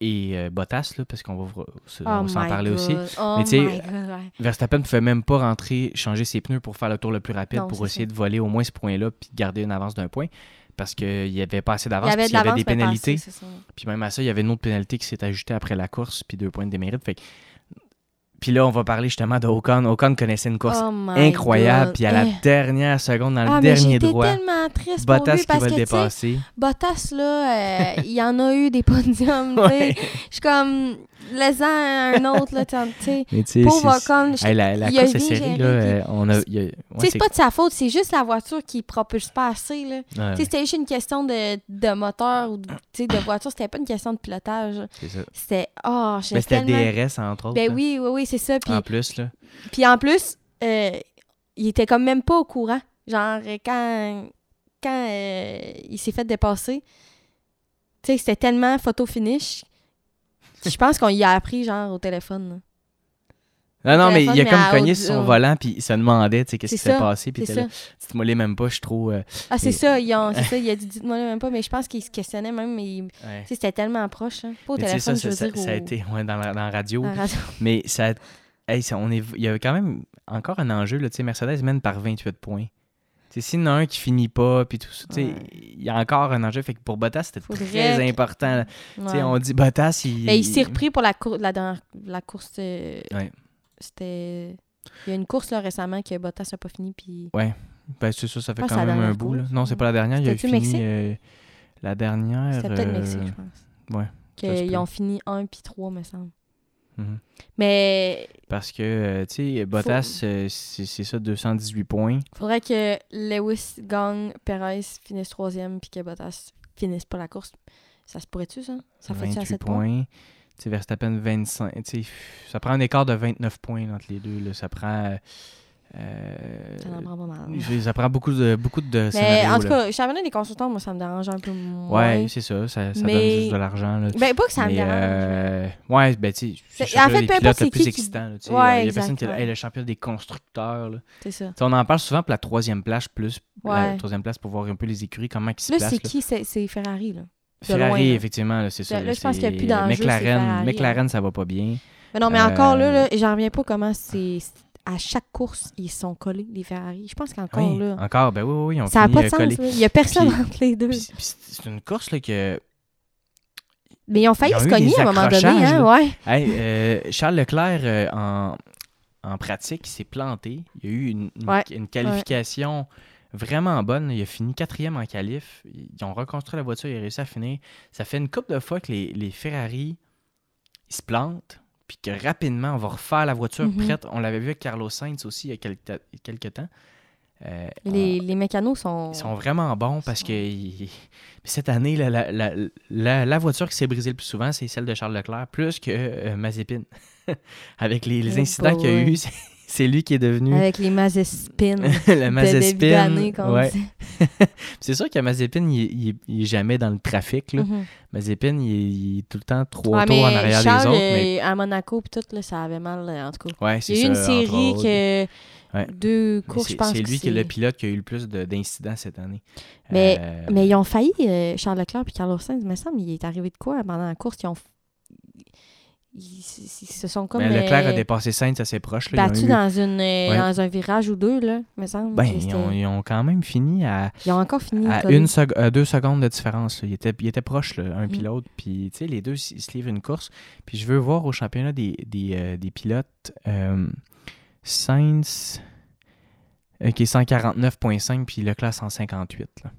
et euh, Bottas, là, parce qu'on va, oh s'en parler aussi. Oh mais tu sais, Verstappen ne pouvait même pas rentrer, changer ses pneus pour faire le tour le plus rapide, pour essayer de voler au moins ce point-là, puis garder une avance d'un point. Parce qu'il n'y avait pas assez d'avance, il y avait, des pénalités. puis même à ça, il y avait une autre pénalité qui s'est ajoutée après la course, puis deux points de démérite. Fait puis là, on va parler justement de Ocon. Ocon connaissait une course oh incroyable. Puis à la eh. dernière seconde, dans le ah, dernier droit, tellement triste Bottas qui va le dépasser. Bottas, là, euh, il y en a eu des podiums. Je suis comme, laissant un autre, là, tu sais. Pauvre Ocon. la, la course est là, euh, on a... c'est pas de sa faute, c'est juste la voiture qui propulse pas assez, là. C'était juste une question de, de moteur ou de, voiture, c'était pas une question de pilotage. C'est ça. C'était... Oh, Mais c'était DRS, entre autres. Ben oui, oui, oui, c'est ça. en plus, là. Puis en plus, euh, il était comme même pas au courant. Genre, quand, quand euh, il s'est fait dépasser, tu sais, c'était tellement photo-finish je pense qu'on y a appris, genre, au téléphone. Non, non, mais il a comme cogné sur son volant, puis il se demandait, tu sais, qu'est-ce qui s'est passé, puis il dites-moi les même pas, je suis trop... Euh, ah, c'est ça, il a, ça, il a dit, dites-moi les même pas, mais je pense qu'il se questionnait même, mais c'était tellement proche, hein. pas au téléphone, ça, je veux dire. Ça a été, ouais, dans la, dans la radio, mais ça, hey, ça, on est, il y a quand même encore un enjeu, là, tu sais, Mercedes mène par 28 points. S'il y en a un qui finit pas, puis tout ça, il y a encore un enjeu. Fait que pour Bottas, c'était très important. On dit Bottas, il. Mais il s'est repris pour la, cour la, la course. Euh, c'était. Il y a une course là, récemment que Bottas n'a pas fini. Puis... Ouais. Ben, c'est ça, ça fait quand même un bout. Là. Non, c'est pas la dernière. Il a fini. Euh, la dernière. C'était peut-être Mexique, je pense. Ouais. Qu'ils ont fini 1 puis 3, me semble. Mhm. Mais. Parce que, euh, tu sais, Bottas, euh, c'est ça, 218 points. Faudrait que Lewis gagne, Perez finisse troisième, puis que Bottas finisse pas la course. Ça se pourrait-tu, ça? Ça fait-tu à 7 points? Tu sais, Verstappen 25. Ça prend un écart de 29 points entre les deux. Là. Ça prend. Euh, ça en prend pas mal. Ça prend beaucoup de, beaucoup de Mais en tout cas, championnat des consultants, moi, ça me dérange un peu moins. Ouais, c'est ça. Ça, ça donne juste de l'argent. Ben, pas que ça me dérange. Euh... Ouais, ben, tu sais, en fait, peu importe c'est plus excitant. Qui... Ouais, il y a personne qui est le champion des constructeurs. C'est ça. on en parle souvent pour la troisième place, plus la troisième place pour voir un peu les écuries, comment ils se là, placent. Là, c'est qui? C'est Ferrari, là. Ferrari, effectivement, c'est ça. Là, je pense qu'il n'y a plus d'enjeu. McLaren, McLaren, ça va pas bien. Mais non, mais encore là, j'en reviens pas comment c'est à chaque course, ils sont collés, les Ferrari. Je pense qu'encore oui, là. Encore, ben oui, oui, on Ça n'a pas de sens. Il n'y a personne entre les deux. C'est une course là, que. Mais ils ont failli se cogner à un moment donné, hein, ouais. Hey, euh, Charles Leclerc, euh, en, en pratique, il s'est planté. Il y a eu une, une, qualification vraiment bonne. Il a fini quatrième en qualif. Ils ont reconstruit la voiture, il a réussi à finir. Ça fait une couple de fois que les, les Ferrari ils se plantent puis que rapidement, on va refaire la voiture mhm. prête. On l'avait vu avec Carlos Sainz aussi il y a quelques, temps. Euh, les, les, mécanos sont... Ils sont vraiment bons parce que cette année, la, la, la, voiture qui s'est brisée le plus souvent, c'est celle de Charles Leclerc, plus que euh, Mazepin. avec les, les incidents qu'il y a eu, c'est lui qui est devenu. Avec les Mazespin. le Mazespin. Ouais. c'est sûr que Mazepin, il, il, est jamais dans le trafic. Là. Mazepin, il, est tout le temps trop ouais, tôt en arrière des autres. Mais... À Monaco, puis tout, là, ça avait mal, en tout cas. Ouais, il y a eu une série que. Deux courses, je pense. C'est lui qui est le pilote qui a eu le plus d'incidents cette année. Mais, euh, mais ils ont failli, euh, Charles Leclerc et Carlos Sainz, il me semble, il est arrivé de quoi pendant la course? Ils ont ils, se sont comme. Mais Leclerc a euh, dépassé Sainz assez proche. Là. Battu dans, une, euh, dans un virage ou deux, là, me semble. Ben, ils ont, ils ont, quand même fini à. Ils ont encore fini. À une deux secondes de différence. Ils étaient, ils étaient proches, là, un mm. pilote. Puis, tu sais, les deux, ils se livrent une course. Puis, je veux voir au championnat des, des, euh, des pilotes Sainz qui est 149.5 puis Leclerc 158. Là.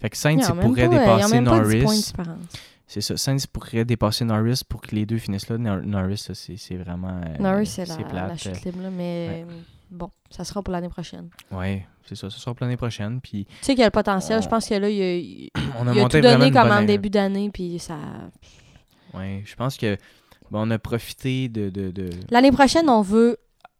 Fait que Sainz, il pourrait dépasser Norris. C'est ça. Sainz pourrait dépasser Norris pour que les deux finissent là. Norris, c'est vraiment. Euh, Norris, c'est la, la, chute libre, là, mais bon, ça sera pour l'année prochaine. Oui, c'est ça. Ça sera pour l'année prochaine. Puis, tu sais qu'il y a le potentiel. Je pense que là, il a, on a, tout donné comme en début d'année, puis ça. Oui, je pense que on a profité de. de, de... L'année prochaine, on veut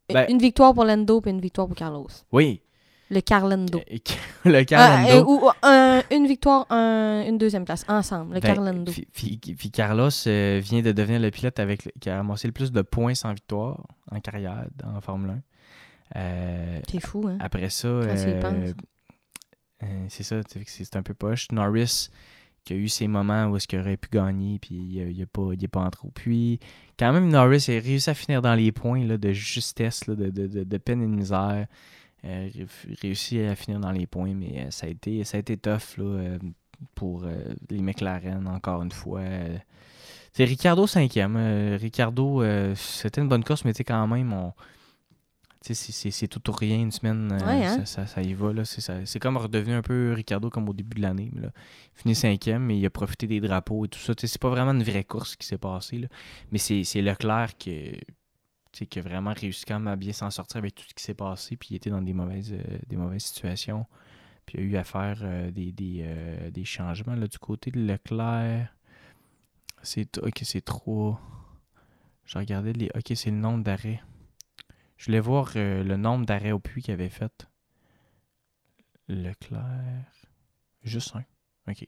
ben une victoire pour Lando et une victoire pour Carlos. Oui, le Carlando. le Carlando. Ah, ou une victoire, une deuxième place, ensemble. Le ben, Carlando. Puis Carlos euh, vient de devenir le pilote avec qui a amassé le plus de points sans victoire en carrière en Formule 1. Euh, C'est fou, hein? Après ça, euh, c'est ça, c'est un peu poche. Norris, qui a eu ses moments où est-ce qu'il aurait pu gagner, puis il n'est pas, pas en trop. Puis, quand même, Norris a réussi à finir dans les points là, de justesse, là, de, de, de, peine et de misère. Euh, réussi à finir dans les points, mais euh, ça, a été, ça a été tough là, euh, pour les McLaren, encore une fois. C'est Ricardo cinquième. Ricardo, c'était une bonne course, mais quand même, on, c'est tout ou rien une semaine. Hein? ça, ça, y va. C'est comme redevenu un peu Ricardo comme au début de l'année. Il finit cinquième, mais il a profité des drapeaux et tout ça. C'est pas vraiment une vraie course qui s'est passée. Là. Mais c'est Leclerc qui, qui a vraiment réussi quand même à bien s'en sortir avec tout ce qui s'est passé. Puis il était dans des mauvaises, euh, des mauvaises situations. Puis il a eu à faire euh, des, euh, des, changements là, du côté de Leclerc. C'est ok, c'est trop. Je regardais les. Ok, c'est le nombre d'arrêts. Je voulais voir le nombre d'arrêts au puits qu'il avait fait. Leclerc. Juste un. Ok.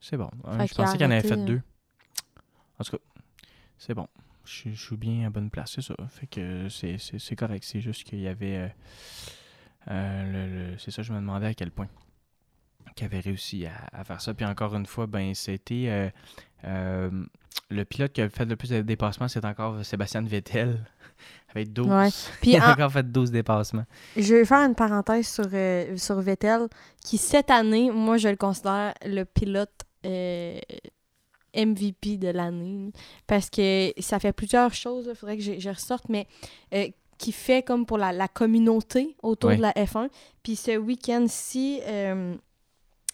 C'est bon. je pensais qu'il en avait fait deux. En tout cas, c'est bon je, suis bien à bonne place, c'est ça. Fait que c'est correct. C'est juste qu'il y avait. Euh, euh, le, c'est ça, je me demandais à quel point qu'il avait réussi à, faire ça. Puis encore une fois, ben c'était euh, le pilote qui a fait le plus de dépassements, c'est encore Sébastien Vettel. Avec 12. il a encore fait 12 dépassements. Je vais faire une parenthèse sur, sur Vettel, qui cette année, moi je le considère le pilote MVP de l'année. Parce que ça fait plusieurs choses, il faudrait que je, ressorte, mais euh, qui fait comme pour la, communauté autour de la F1. Puis ce week-end-ci, euh,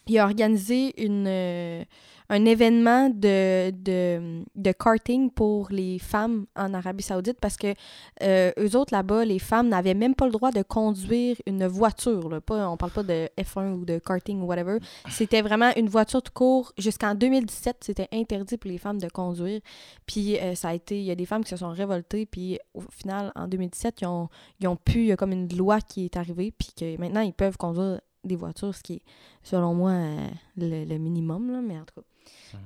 il a organisé une, euh, un événement de, de, karting pour les femmes en Arabie Saoudite parce que euh, eux autres là-bas, les femmes n'avaient même pas le droit de conduire une voiture. Là. Pas, on parle pas de F1 ou de karting ou whatever. C'était vraiment une voiture de cours. Jusqu'en 2017, c'était interdit pour les femmes de conduire. Puis euh, ça a été, il y a des femmes qui se sont révoltées. Puis au final, en 2017, ils ont, ils ont pu, il y a comme une loi qui est arrivée. Puis que maintenant, ils peuvent conduire des voitures, ce qui est, selon moi, euh, le, minimum. Là, mais en tout cas.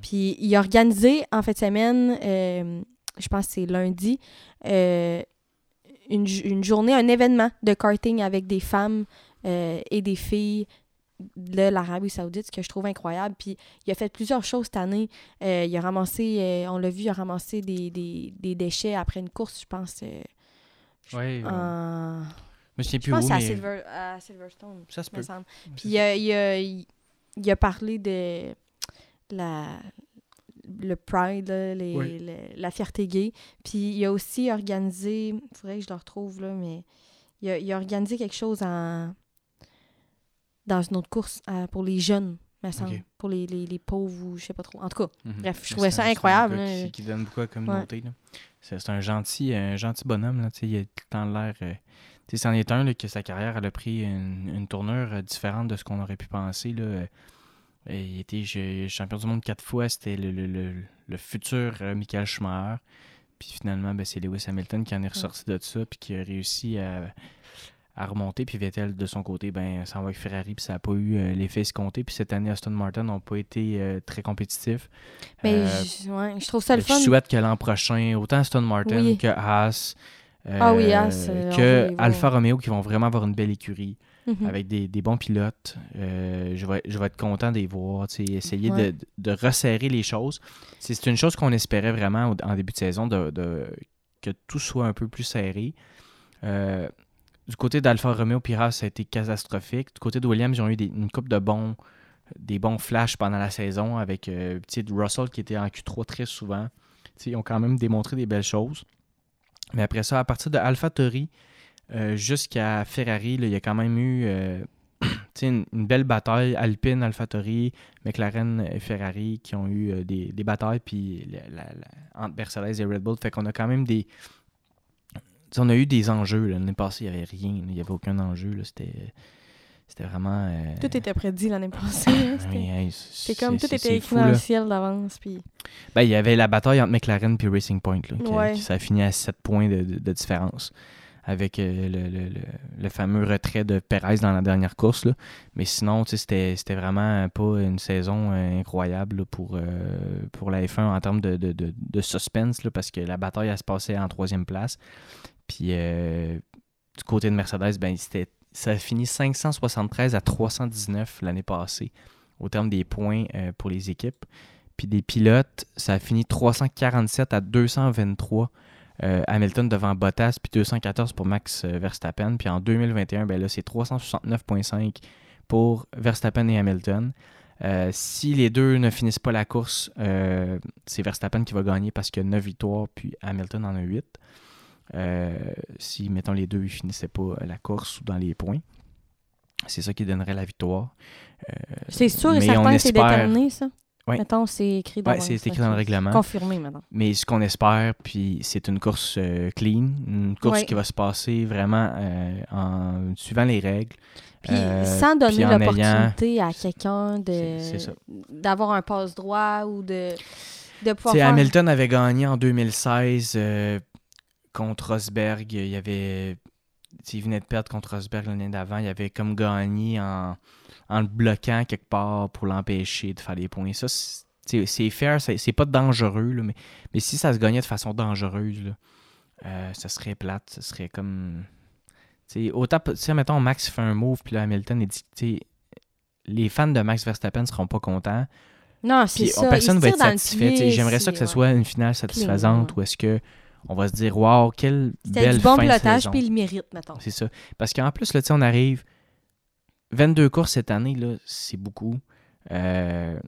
Puis il a organisé en fin de semaine, euh, je pense que c'est lundi, euh, une, journée, un événement de karting avec des femmes euh, et des filles de l'Arabie Saoudite, ce que je trouve incroyable. Puis il a fait plusieurs choses cette année. il a ramassé, on l'a vu, il a ramassé des, déchets après une course, je pense. oui. En... Je sais plus je pense où, mais... à, Silverstone. Ça se peut. Puis il a, il a parlé de la, le Pride, les, la fierté gay. Puis il a aussi organisé, il faudrait que je le retrouve là, mais il a, il a organisé quelque chose en, dans une autre course pour les jeunes, me semble. Pour les, les, les, pauvres ou je sais pas trop. En tout cas, mhm. bref, je trouvais ça incroyable. Qui, qui, donne beaucoup à la communauté. C'est un gentil, un gentil bonhomme. Là, il a tout le temps l'air. Euh, c'en est un là, que sa carrière elle a pris une, une tournure euh, différente de ce qu'on aurait pu penser. Là. Il était champion du monde quatre fois. C'était le, le, le, futur euh, Michael Schumacher. Puis finalement, ben, c'est Lewis Hamilton qui en est ressorti de ça puis qui a réussi à, à remonter. Puis Vettel, de son côté, ben, ça va avec Ferrari puis ça n'a pas eu euh, l'effet escompté. Puis cette année, Aston Martin n'ont pas été euh, très compétitifs. Mais je, ouais, je, trouve ça le fun. Je souhaite que l'an prochain, autant Aston Martin que Haas, ah oui, que Alfa Romeo qui vont vraiment avoir une belle écurie. Mhm. avec des, bons pilotes. Euh, je, vais, je vais être content de les voir, essayer de, resserrer les choses. C'est une chose qu'on espérait vraiment en début de saison, de, que tout soit un peu plus serré. Euh, du côté d'Alfa Romeo Pira, ça a été catastrophique. Du côté de Williams, ils ont eu une coupe de bons, des bons flashs pendant la saison avec euh, Russell qui était en Q3 très souvent. ils ont quand même démontré des belles choses. Mais après ça, à partir de Alpha Tori, euh, jusqu'à Ferrari, il y a quand même eu euh, une, belle bataille. Alpine, AlphaTauri, McLaren et Ferrari qui ont eu euh, des, batailles puis entre Mercedes et Red Bull. Fait qu'on a quand même des. on a eu des enjeux. L'année passée, il n'y avait rien. Il n'y avait aucun enjeu. C'était. C'était vraiment. Tout était prédit l'année passée. Hein, c'est comme tout était écrit dans le ciel d'avance. Puis... Ben, il y avait la bataille entre McLaren et Racing Point. Là, qui, ça a fini à 7 points de, de différence avec euh, le, le, fameux retrait de Perez dans la dernière course. Là. Mais sinon, c'était, vraiment pas une saison euh, incroyable pour, euh, pour la F1 en termes de, de, de, suspense, là, parce que la bataille, elle se passait en troisième place. Puis du côté de Mercedes, ben, ça a fini 573 à 319 l'année passée au terme des points pour les équipes. Puis des pilotes, ça a fini 347 à 223 euh, Hamilton devant Bottas, puis 214 pour Max euh, Verstappen. Puis en 2021, ben là, c'est 369,5 pour Verstappen et Hamilton. si les deux ne finissent pas la course, c'est Verstappen qui va gagner parce qu'il y a 9 victoires, puis Hamilton en a 8. si, mettons, les deux ne finissaient pas la course ou dans les points. C'est ça qui donnerait la victoire. Euh, c'est sûr et certain que c'est déterminé, ça? Oui. Mettons, c'est écrit dans, ouais, c'est écrit dans le règlement. Confirmé maintenant. Mais ce qu'on espère, puis c'est une course euh, clean, une course qui va se passer vraiment euh, en suivant les règles. Puis sans donner l'opportunité à quelqu'un de d'avoir un passe droit ou de, de pouvoir. Faire... Hamilton avait gagné en 2016 contre Rosberg. Il y avait il venait de perdre contre Rosberg l'année d'avant. Il avait comme gagné en, en le bloquant quelque part pour l'empêcher de faire des points. Ça, c'est fair, c'est pas dangereux, mais, mais si ça se gagnait de façon dangereuse, euh, ça serait plate. Ça serait comme. T'sais, autant, tu mettons, Max fait un move, puis là, Hamilton est dit, les fans de Max Verstappen seront pas contents. Non, c'est ça. Personne ne va être satisfait. J'aimerais ça que ce soit une finale satisfaisante ou est-ce que on va se dire waouh quelle belle du bon fin pilotage puis il mérite mettons c'est ça parce qu'en plus là on arrive 22 courses cette année là c'est beaucoup euh,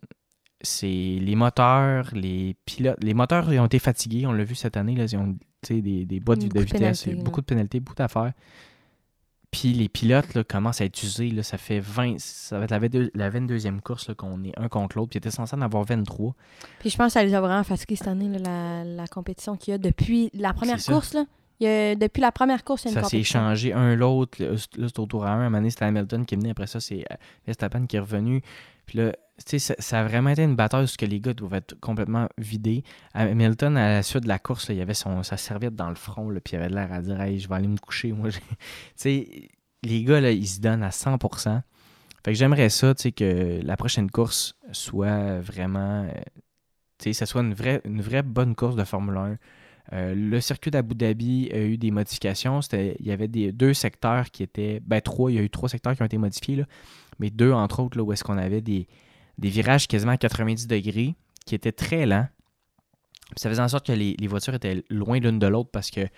c'est les moteurs les pilotes les moteurs ils ont été fatigués on l'a vu cette année là ils ont des, des boîtes de vitesse beaucoup de pénalités beaucoup d'affaires puis les pilotes là, commencent à être usés. Là, ça fait 20. Ça va être la, 22e course qu'on est un contre l'autre. Puis était censé en avoir 23. Puis je pense que ça les a vraiment fatigués cette année, la, compétition qu'il y a depuis la première course. Là. Il y a, depuis la première course, il y a une Ça s'est échangé un l'autre. Là, c'est au tour à un. À un moment donné, c'était Hamilton qui est venu. Après ça, c'est euh, Verstappen qui est revenu. Puis là, ça, ça, a vraiment été une bataille où que les gars doivent être complètement vidés. Hamilton, à la suite de la course, il il avait son, sa serviette dans le front, là, puis il avait l'air à dire hey, je vais aller me coucher. Moi, les gars, là, ils se donnent à 100%. Fait que j'aimerais ça, que la prochaine course soit vraiment. Euh, ça soit une vraie, une vraie bonne course de Formule 1. Euh, le circuit d'Abu Dhabi a eu des modifications. Il y avait deux secteurs qui étaient. Ben, trois, il y a eu trois secteurs qui ont été modifiés. Mais deux, entre autres, là, où est-ce qu'on avait des, virages quasiment à 90 degrés qui étaient très lents. ça faisait en sorte que les, voitures étaient loin l'une de l'autre parce que, tu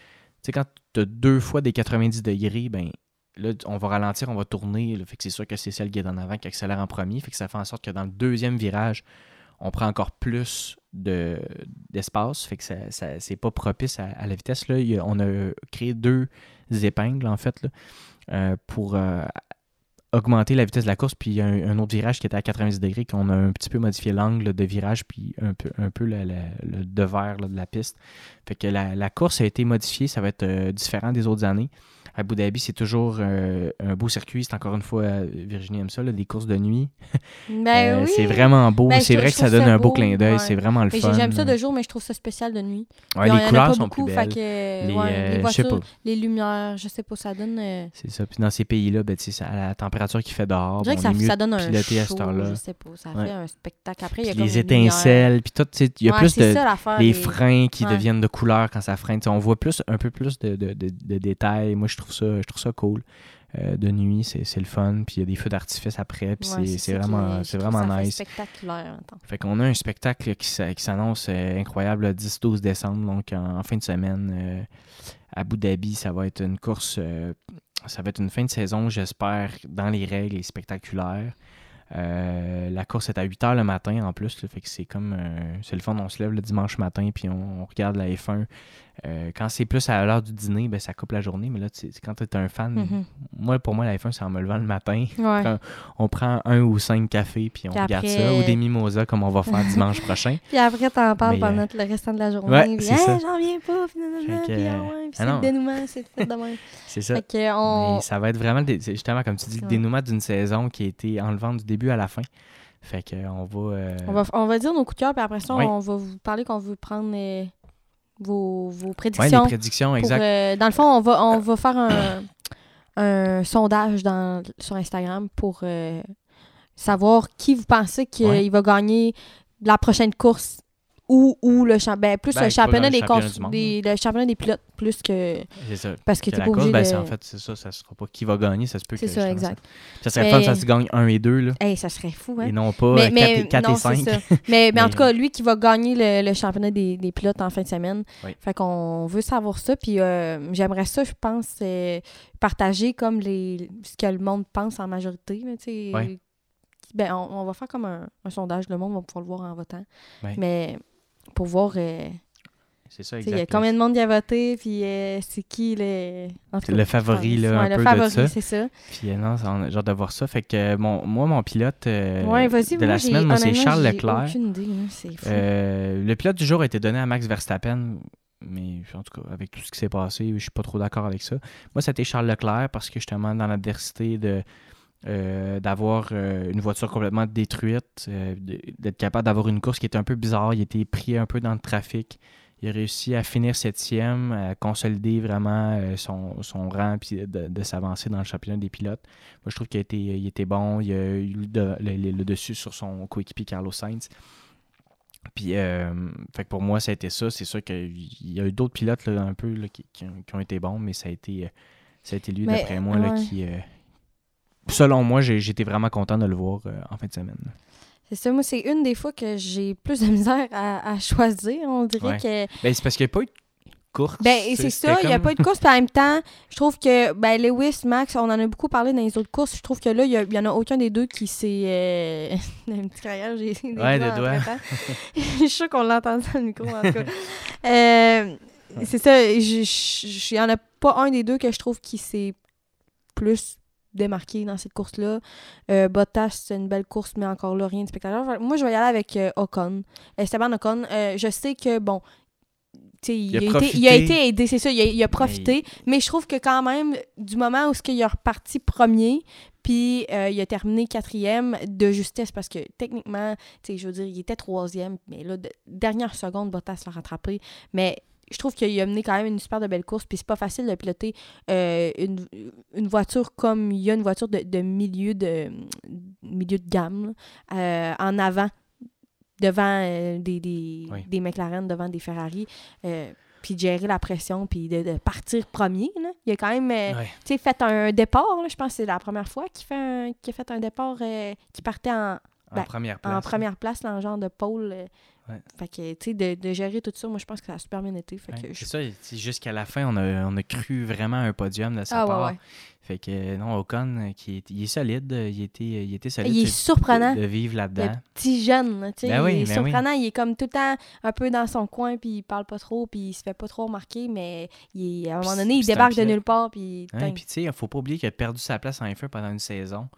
sais, quand tu as deux fois des 90 degrés, ben là, on va ralentir, on va tourner. fait que c'est sûr que c'est celle qui est en avant qui accélère en premier. Fait que ça fait en sorte que dans le deuxième virage, on prend encore plus d'espace. fait que ça, ça c'est pas propice à, la vitesse. On a créé deux épingles, en fait, euh, pour euh, augmenter la vitesse de la course, puis il y a un, autre virage qui était à 90 degrés, qu'on a un petit peu modifié l'angle de virage, puis un peu, un peu le, devers de la piste. Fait que la, course a été modifiée, ça va être euh, différent des autres années. Abu Dhabi, c'est toujours euh, un beau circuit. C'est encore une fois, euh, Virginie aime ça, des courses de nuit. Ben oui. C'est vraiment beau. Ben, c'est vrai que ça donne un beau clin d'œil. C'est vraiment le fun. J'aime ça de jour, mais je trouve ça spécial de nuit. les couleurs sont beaucoup, plus belles. Que, les, voitures, les lumières, je sais pas, ça donne... C'est ça. Puis dans ces pays-là, ben, à la température qu'il fait dehors, je bon, que ça, ça donne un show, je sais pas. Ça fait un spectacle. Après, il y a les étincelles, puis tout, il y a plus de... les freins qui deviennent de couleur quand ça freine. On voit plus un peu plus de détails. Moi, je trouve ça, je trouve ça cool. Euh, de nuit, c'est le fun. Puis il y a des feux d'artifice après. Puis c'est vraiment, c'est vraiment nice. spectaculaire. Fait qu'on a un spectacle qui, s'annonce euh, incroyable le 10-12 décembre, donc en, fin de semaine euh, à Abu Dhabi. Ça va être une course, ça va être une fin de saison, j'espère, dans les règles et spectaculaire. la course est à 8 h le matin en plus, fait que c'est comme c'est le fun, on se lève le dimanche matin puis on regarde la F1 euh, quand c'est plus à l'heure du dîner, ben, ça coupe la journée. Mais là, quand tu es un fan, mm-hmm. moi, pour moi, la F1, c'est en me levant le matin. On, prend un ou cinq cafés, puis on regarde ça. Ou des mimosas, comme on va faire dimanche prochain. Puis après, tu en parles pendant euh, le restant de la journée. Ouais, c'est ça. J'en viens pas. Finalement, puis, ah c'est le dénouement, c'est fait demain. c'est ça. Mais ça va être vraiment, justement, comme tu dis, le dénouement d'une saison qui a été enlevante du début à la fin. Fait qu'on va, euh, on va... On va dire nos coups de cœur, puis après ça, on va vous parler qu'on veut prendre vos, vos prédictions. Oui, les prédictions, exact. Euh, dans le fond, on va, on va faire un, un sondage dans, sur Instagram pour euh, savoir qui vous pensez qu'il va gagner la prochaine course ou, ou le ben, plus ben, le championnat des, des le championnat des pilotes plus que ça. parce que, tu pas obligé ben, de... en fait c'est ça ça sera pas. Qui va gagner ça se peut c'est ça exact. ça, serait fun ça se gagne 1 et 2 là. Hey, ça serait fou hein. Et non pas 4, et, 4 et 5 mais, mais, en tout cas lui qui va gagner le, le championnat des, des, pilotes en fin de semaine fait qu'on veut savoir ça puis euh, j'aimerais ça je pense euh, partager comme les ce que le monde pense en majorité tu sais. Ben, on, va faire comme un, un, sondage le monde va pouvoir le voir en votant. Mais pour voir. Euh, c'est ça, Il y a combien de monde qui a voté, puis euh, c'est qui le... le favori, là, un le peu favori, de ça. c'est ça. Puis euh, non, genre de voir ça. Fait que mon, moi, mon pilote ouais, de la semaine, moi, c'est Charles Leclerc. Idée, le pilote du jour a été donné à Max Verstappen, mais en tout cas, avec tout ce qui s'est passé, je suis pas trop d'accord avec ça. Moi, c'était Charles Leclerc parce que justement, dans l'adversité de euh, d'avoir euh, une voiture complètement détruite, euh, d'être capable d'avoir une course qui était un peu bizarre. Il était pris un peu dans le trafic. Il a réussi à finir septième, à consolider vraiment son, son, rang puis de, s'avancer dans le championnat des pilotes. Moi, je trouve qu'il était, il était bon. Il a eu le, dessus sur son coéquipier Carlos Sainz. Puis, fait pour moi, ça a été ça. C'est sûr qu'il y a eu d'autres pilotes un peu qui, ont, été bons, mais ça a été, ça a été lui, d'après moi, là, qui, selon moi, j'étais vraiment content de le voir euh, en fin de semaine. C'est ça, moi, c'est une des fois que j'ai plus de misère à, choisir. On dirait que. Ben, c'est parce qu'il n'y a pas eu de course. Ben, c'est ça, il n'y a pas eu de course. Puis en même temps, je trouve que ben, Lewis, Max, on en a beaucoup parlé dans les autres courses. Je trouve que là, il n'y en a aucun des deux qui s'est. Euh... un petit j'ai des ouais, doigts. doigts. je suis sûre qu'on l'entend dans le micro, en tout cas. euh, c'est ça, il n'y en a pas un des deux que je trouve qui s'est plus démarqué dans cette course-là. Euh, Bottas, c'est une belle course, mais encore là, rien de spectaculaire. Moi, je vais y aller avec euh, Ocon. Esteban Ocon. Euh, je sais que, bon, il, il, a été, il, a été, aidé, c'est ça, il a, profité. Mais... je trouve que quand même, du moment où ce qu'il a reparti premier, puis il a terminé quatrième de justesse, parce que techniquement, je veux dire, il était troisième, mais là, dernière seconde, Bottas l'a rattrapé. Mais je trouve qu'il a mené quand même une super de belle course. Puis c'est pas facile de piloter euh, une, voiture comme il y a une voiture de, milieu, de, milieu de gamme euh, en avant, devant euh, des, des, McLaren, devant des Ferrari. puis de gérer la pression, puis de, partir premier. Il a quand même fait un départ. je pense que c'est la première fois qu'il fait a fait un départ qui partait en, en première place. En première place, dans le genre de pôle. Fait que, tu sais, de, de, gérer tout ça, moi, je pense que ça a super bien été. C'est ça, jusqu'à la fin, on a, on a cru vraiment un podium de sa ah, part. Fait que, non, Ocon, qui est, il est solide, il était, il était solide. Il est surprenant. De, vivre là-dedans. Le petit jeune, tu sais. Ben il est ben surprenant, il est comme tout le temps un peu dans son coin, puis il parle pas trop, puis il se fait pas trop remarquer, mais il, à un moment donné, il débarque de nulle part, puis... puis tu sais, il faut pas oublier qu'il a perdu sa place en F1 pendant une saison.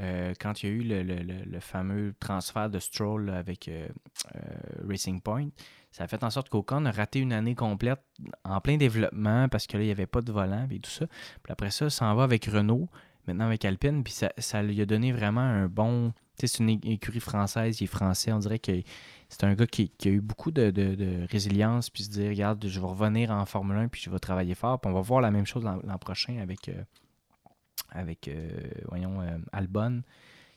Euh, quand il y a eu le, fameux transfert de Stroll avec euh, euh, Racing Point, ça a fait en sorte qu'Ocon a raté une année complète en plein développement parce que là, il n'y avait pas de volant et tout ça. Puis après ça, ça en va avec Renault, maintenant avec Alpine, puis ça, lui a donné vraiment un bon. Tu sais, c'est une écurie française, il est français, on dirait que c'est un gars qui, a eu beaucoup de, de, résilience, puis se dire, regarde, je vais revenir en Formule 1, puis je vais travailler fort, puis on va voir la même chose l'an prochain avec avec, euh, voyons, euh, Albon,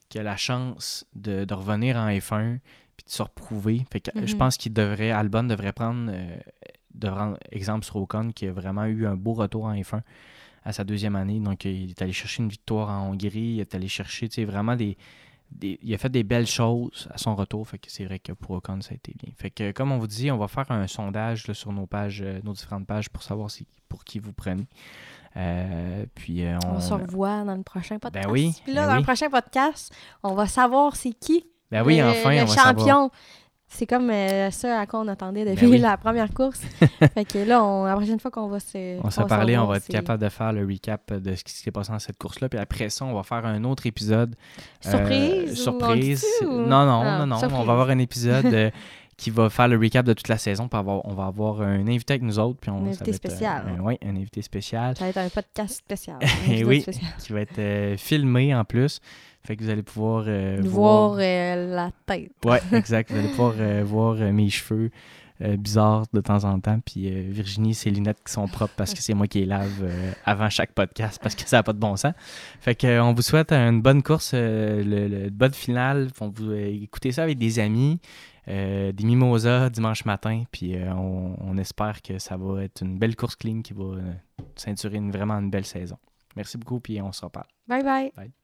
qui a la chance de, revenir en F1 puis de se reprouver. Fait que, Je mhm. pense qu'il devrait, Albon devrait prendre, euh, exemple sur Ocon, qui a vraiment eu un beau retour en F1 à sa deuxième année. Donc, il est allé chercher une victoire en Hongrie, il est allé chercher, vraiment des, il a fait des belles choses à son retour. Fait que c'est vrai que pour Ocon, ça a été bien. Fait que, comme on vous dit, on va faire un sondage sur nos pages, nos différentes pages pour savoir si, pour qui vous prenez. Euh, puis euh, on... se revoit dans le prochain podcast. Ben oui. Puis là, ben dans le prochain podcast, on va savoir c'est qui ben oui, le, enfin, le champion. C'est comme euh, ça à quoi on attendait depuis ben la première course. fait que là, on, la prochaine fois qu'on va se. On s'est parlé, on va être capable de faire le recap de ce qui s'est passé dans cette course-là. Puis après ça, on va faire un autre épisode. Surprise. surprise. Non, non, ah, non, non. On va avoir un épisode qui va faire le recap de toute la saison. on va avoir un invité avec nous autres. Puis on, un invité spécial. oui, un invité spécial. Ça va être un podcast spécial. Et oui, qui va être euh, filmé en plus. Fait que vous allez pouvoir euh, voir, euh, la tête. Oui, exact. Vous allez pouvoir voir mes cheveux. Bizarres de temps en temps. Puis Virginie, ses lunettes qui sont propres parce que c'est moi qui les lave avant chaque podcast parce que ça n'a pas de bon sens. Fait qu'on vous souhaite une bonne course, le, bonne finale. vous écoutez ça avec des amis. des mimosas dimanche matin, puis on, on, espère que ça va être une belle course clean qui va ceinturer une, vraiment une belle saison. Merci beaucoup, puis on se reparle. Bye bye. bye.